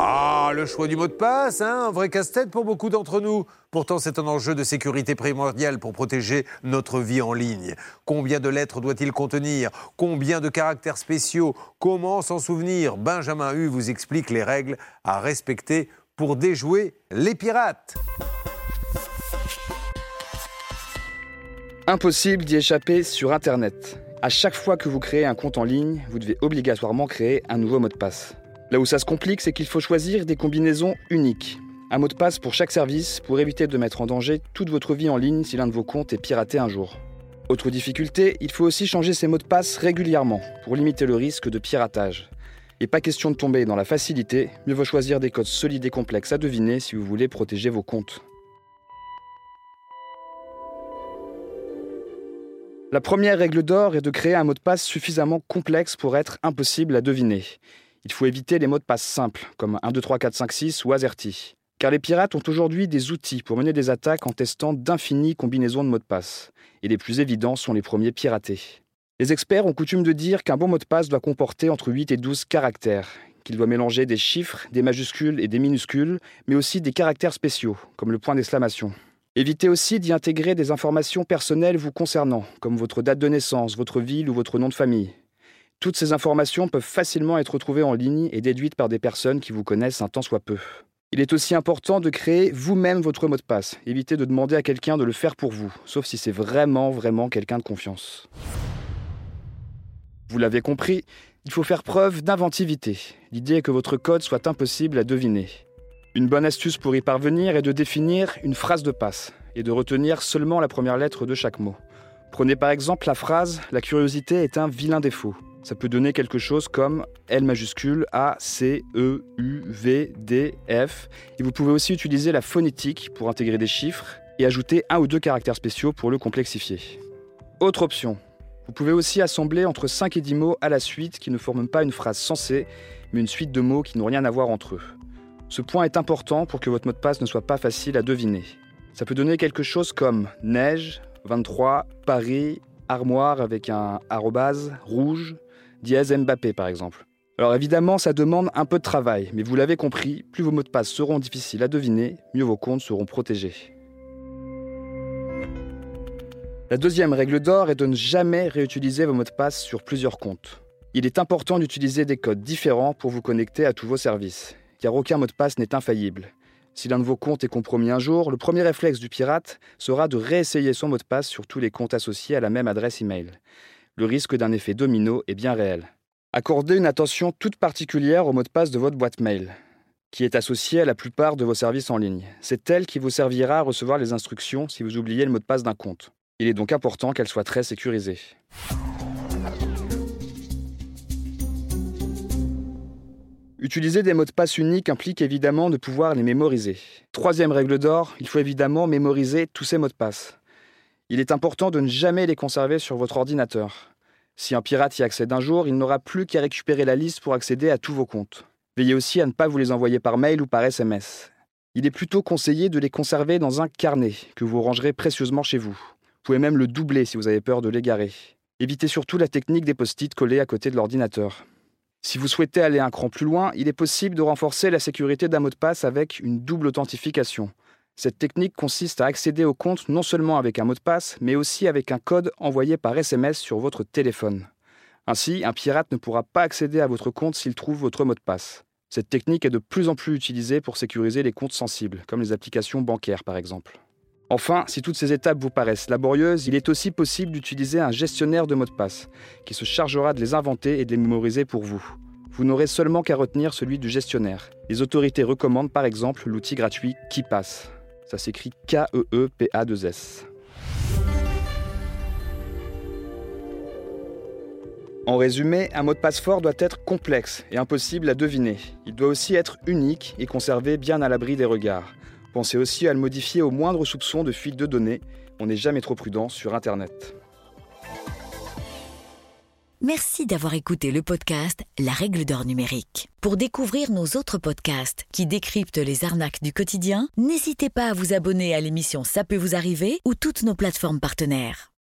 Ah, le choix du mot de passe, hein, un vrai casse-tête pour beaucoup d'entre nous. Pourtant, c'est un enjeu de sécurité primordial pour protéger notre vie en ligne. Combien de lettres doit-il contenir? Combien de caractères spéciaux? Comment s'en souvenir? Benjamin Hu vous explique les règles à respecter pour déjouer les pirates. Impossible d'y échapper sur Internet. À chaque fois que vous créez un compte en ligne, vous devez obligatoirement créer un nouveau mot de passe. Là où ça se complique, c'est qu'il faut choisir des combinaisons uniques. Un mot de passe pour chaque service pour éviter de mettre en danger toute votre vie en ligne si l'un de vos comptes est piraté un jour. Autre difficulté, il faut aussi changer ses mots de passe régulièrement pour limiter le risque de piratage. Et pas question de tomber dans la facilité, mieux vaut choisir des codes solides et complexes à deviner si vous voulez protéger vos comptes. La première règle d'or est de créer un mot de passe suffisamment complexe pour être impossible à deviner. Il faut éviter les mots de passe simples, comme 1, 2, 3, 4, 5, 6 ou AZERTY. Car les pirates ont aujourd'hui des outils pour mener des attaques en testant d'infinies combinaisons de mots de passe. Et les plus évidents sont les premiers piratés. Les experts ont coutume de dire qu'un bon mot de passe doit comporter entre 8 et 12 caractères, qu'il doit mélanger des chiffres, des majuscules et des minuscules, mais aussi des caractères spéciaux, comme le point d'exclamation. Évitez aussi d'y intégrer des informations personnelles vous concernant, comme votre date de naissance, votre ville ou votre nom de famille. Toutes ces informations peuvent facilement être retrouvées en ligne et déduites par des personnes qui vous connaissent un tant soit peu. Il est aussi important de créer vous-même votre mot de passe. Évitez de demander à quelqu'un de le faire pour vous, sauf si c'est vraiment, vraiment quelqu'un de confiance. Vous l'avez compris, il faut faire preuve d'inventivité. L'idée est que votre code soit impossible à deviner. Une bonne astuce pour y parvenir est de définir une phrase de passe et de retenir seulement la première lettre de chaque mot. Prenez par exemple la phrase La curiosité est un vilain défaut. Ça peut donner quelque chose comme L majuscule A, C, E, U, V, D, F. Et vous pouvez aussi utiliser la phonétique pour intégrer des chiffres et ajouter un ou deux caractères spéciaux pour le complexifier. Autre option. Vous pouvez aussi assembler entre 5 et 10 mots à la suite qui ne forment pas une phrase sensée, mais une suite de mots qui n'ont rien à voir entre eux. Ce point est important pour que votre mot de passe ne soit pas facile à deviner. Ça peut donner quelque chose comme neige, 23, Paris, armoire avec un arrobase, rouge, dièse Mbappé par exemple. Alors évidemment, ça demande un peu de travail, mais vous l'avez compris, plus vos mots de passe seront difficiles à deviner, mieux vos comptes seront protégés. La deuxième règle d'or est de ne jamais réutiliser vos mots de passe sur plusieurs comptes. Il est important d'utiliser des codes différents pour vous connecter à tous vos services, car aucun mot de passe n'est infaillible. Si l'un de vos comptes est compromis un jour, le premier réflexe du pirate sera de réessayer son mot de passe sur tous les comptes associés à la même adresse email le risque d'un effet domino est bien réel. Accordez une attention toute particulière au mot de passe de votre boîte mail, qui est associé à la plupart de vos services en ligne. C'est elle qui vous servira à recevoir les instructions si vous oubliez le mot de passe d'un compte. Il est donc important qu'elle soit très sécurisée. Utiliser des mots de passe uniques implique évidemment de pouvoir les mémoriser. Troisième règle d'or, il faut évidemment mémoriser tous ces mots de passe. Il est important de ne jamais les conserver sur votre ordinateur. Si un pirate y accède un jour, il n'aura plus qu'à récupérer la liste pour accéder à tous vos comptes. Veillez aussi à ne pas vous les envoyer par mail ou par SMS. Il est plutôt conseillé de les conserver dans un carnet que vous rangerez précieusement chez vous. Vous pouvez même le doubler si vous avez peur de l'égarer. Évitez surtout la technique des post-it collés à côté de l'ordinateur. Si vous souhaitez aller un cran plus loin, il est possible de renforcer la sécurité d'un mot de passe avec une double authentification. Cette technique consiste à accéder au compte non seulement avec un mot de passe, mais aussi avec un code envoyé par SMS sur votre téléphone. Ainsi, un pirate ne pourra pas accéder à votre compte s'il trouve votre mot de passe. Cette technique est de plus en plus utilisée pour sécuriser les comptes sensibles, comme les applications bancaires par exemple. Enfin, si toutes ces étapes vous paraissent laborieuses, il est aussi possible d'utiliser un gestionnaire de mots de passe, qui se chargera de les inventer et de les mémoriser pour vous. Vous n'aurez seulement qu'à retenir celui du gestionnaire. Les autorités recommandent par exemple l'outil gratuit KeePass. Ça s'écrit K-E-E-P-A-2-S. En résumé, un mot de passe fort doit être complexe et impossible à deviner. Il doit aussi être unique et conservé bien à l'abri des regards. Pensez aussi à le modifier au moindre soupçon de fuite de données. On n'est jamais trop prudent sur Internet. Merci d'avoir écouté le podcast La règle d'or numérique. Pour découvrir nos autres podcasts qui décryptent les arnaques du quotidien, n'hésitez pas à vous abonner à l'émission Ça peut vous arriver ou toutes nos plateformes partenaires.